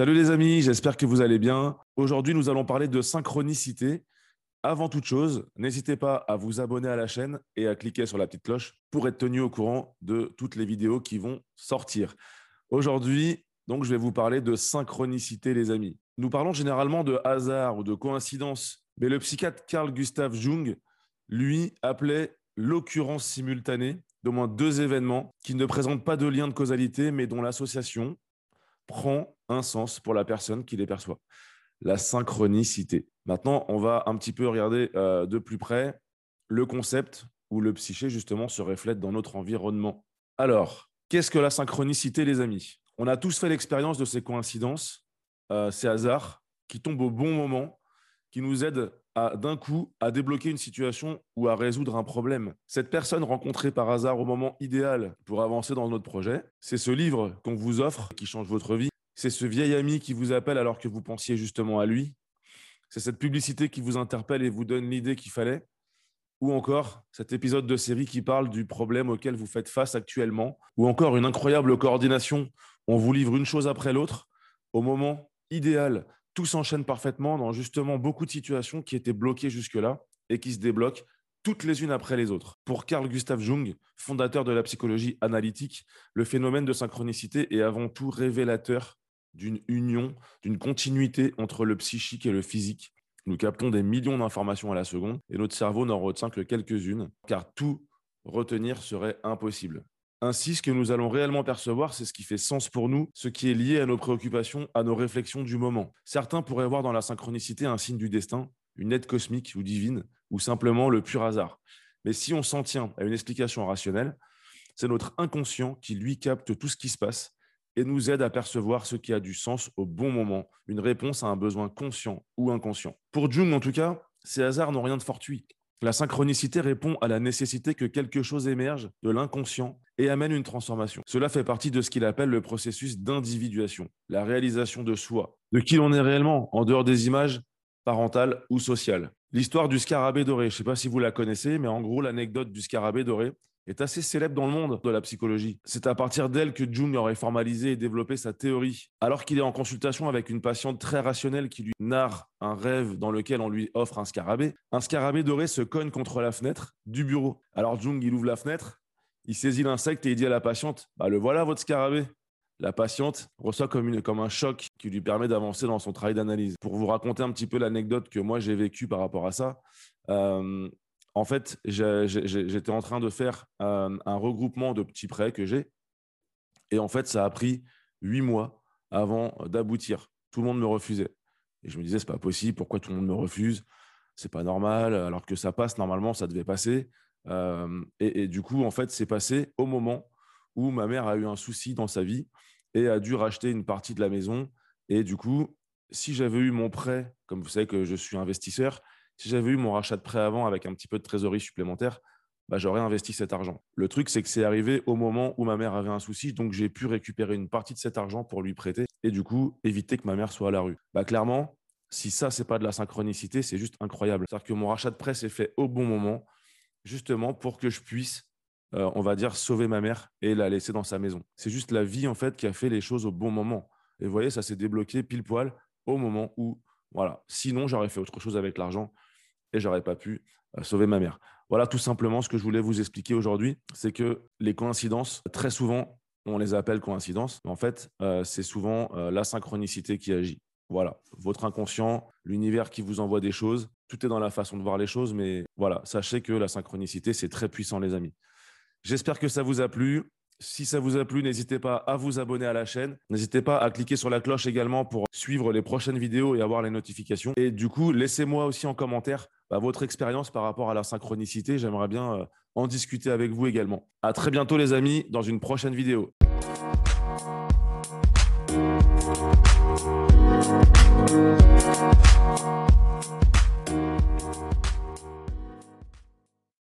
Salut les amis, j'espère que vous allez bien. Aujourd'hui, nous allons parler de synchronicité. Avant toute chose, n'hésitez pas à vous abonner à la chaîne et à cliquer sur la petite cloche pour être tenu au courant de toutes les vidéos qui vont sortir. Aujourd'hui, donc, je vais vous parler de synchronicité, les amis. Nous parlons généralement de hasard ou de coïncidence, mais le psychiatre Carl Gustav Jung, lui, appelait l'occurrence simultanée d'au moins deux événements qui ne présentent pas de lien de causalité, mais dont l'association prend un sens pour la personne qui les perçoit. La synchronicité. Maintenant, on va un petit peu regarder euh, de plus près le concept où le psyché, justement, se reflète dans notre environnement. Alors, qu'est-ce que la synchronicité, les amis? On a tous fait l'expérience de ces coïncidences, euh, ces hasards qui tombent au bon moment, qui nous aident d'un coup à débloquer une situation ou à résoudre un problème. Cette personne rencontrée par hasard au moment idéal pour avancer dans notre projet, c'est ce livre qu'on vous offre qui change votre vie. C'est ce vieil ami qui vous appelle alors que vous pensiez justement à lui. C'est cette publicité qui vous interpelle et vous donne l'idée qu'il fallait. Ou encore cet épisode de série qui parle du problème auquel vous faites face actuellement. Ou encore une incroyable coordination. On vous livre une chose après l'autre au moment idéal tout s'enchaîne parfaitement dans justement beaucoup de situations qui étaient bloquées jusque-là et qui se débloquent toutes les unes après les autres. Pour Carl Gustav Jung, fondateur de la psychologie analytique, le phénomène de synchronicité est avant tout révélateur d'une union, d'une continuité entre le psychique et le physique. Nous captons des millions d'informations à la seconde et notre cerveau n'en retient que quelques-unes, car tout retenir serait impossible. Ainsi, ce que nous allons réellement percevoir, c'est ce qui fait sens pour nous, ce qui est lié à nos préoccupations, à nos réflexions du moment. Certains pourraient voir dans la synchronicité un signe du destin, une aide cosmique ou divine, ou simplement le pur hasard. Mais si on s'en tient à une explication rationnelle, c'est notre inconscient qui, lui, capte tout ce qui se passe et nous aide à percevoir ce qui a du sens au bon moment, une réponse à un besoin conscient ou inconscient. Pour Jung, en tout cas, ces hasards n'ont rien de fortuit. La synchronicité répond à la nécessité que quelque chose émerge de l'inconscient et amène une transformation. Cela fait partie de ce qu'il appelle le processus d'individuation, la réalisation de soi, de qui l'on est réellement, en dehors des images parentales ou sociales. L'histoire du scarabée doré, je ne sais pas si vous la connaissez, mais en gros, l'anecdote du scarabée doré, est assez célèbre dans le monde de la psychologie. C'est à partir d'elle que Jung aurait formalisé et développé sa théorie. Alors qu'il est en consultation avec une patiente très rationnelle qui lui narre un rêve dans lequel on lui offre un scarabée, un scarabée doré se cogne contre la fenêtre du bureau. Alors Jung, il ouvre la fenêtre, il saisit l'insecte et il dit à la patiente bah, Le voilà votre scarabée. La patiente reçoit comme, une, comme un choc qui lui permet d'avancer dans son travail d'analyse. Pour vous raconter un petit peu l'anecdote que moi j'ai vécue par rapport à ça, euh, en fait, j'étais en train de faire un, regroupement de petits prêts que j'ai. Et en fait, ça a pris huit mois avant d'aboutir. Tout le monde me refusait. Et je me disais, c'est pas possible, pourquoi tout le monde me refuse? C'est pas normal, alors que ça passe, normalement, ça devait passer. Euh, et, du coup, en fait, c'est passé au moment où ma mère a eu un souci dans sa vie et a dû racheter une partie de la maison. Et du coup, si j'avais eu mon prêt, comme vous savez que je suis investisseur, si j'avais eu mon rachat de prêt avant avec un petit peu de trésorerie supplémentaire, bah, j'aurais investi cet argent. Le truc, c'est que c'est arrivé au moment où ma mère avait un souci, donc j'ai pu récupérer une partie de cet argent pour lui prêter et du coup éviter que ma mère soit à la rue. Bah, clairement, si ça, c'est pas de la synchronicité, c'est juste incroyable. C'est-à-dire que mon rachat de prêt s'est fait au bon moment, justement pour que je puisse, euh, on va dire, sauver ma mère et la laisser dans sa maison. C'est juste la vie, en fait, qui a fait les choses au bon moment. Et vous voyez, ça s'est débloqué pile poil au moment où, voilà. Sinon, j'aurais fait autre chose avec l'argent et j'aurais pas pu euh, sauver ma mère. Voilà tout simplement ce que je voulais vous expliquer aujourd'hui, c'est que les coïncidences, très souvent, on les appelle coïncidences, mais en fait, euh, c'est souvent la synchronicité qui agit. Voilà, votre inconscient, l'univers qui vous envoie des choses, tout est dans la façon de voir les choses, mais voilà, sachez que la synchronicité, c'est très puissant, les amis. J'espère que ça vous a plu. Si ça vous a plu, n'hésitez pas à vous abonner à la chaîne. N'hésitez pas à cliquer sur la cloche également pour suivre les prochaines vidéos et avoir les notifications. Et du coup, laissez-moi aussi en commentaire bah, votre expérience par rapport à la synchronicité. J'aimerais bien euh, en discuter avec vous également. À très bientôt les amis dans une prochaine vidéo.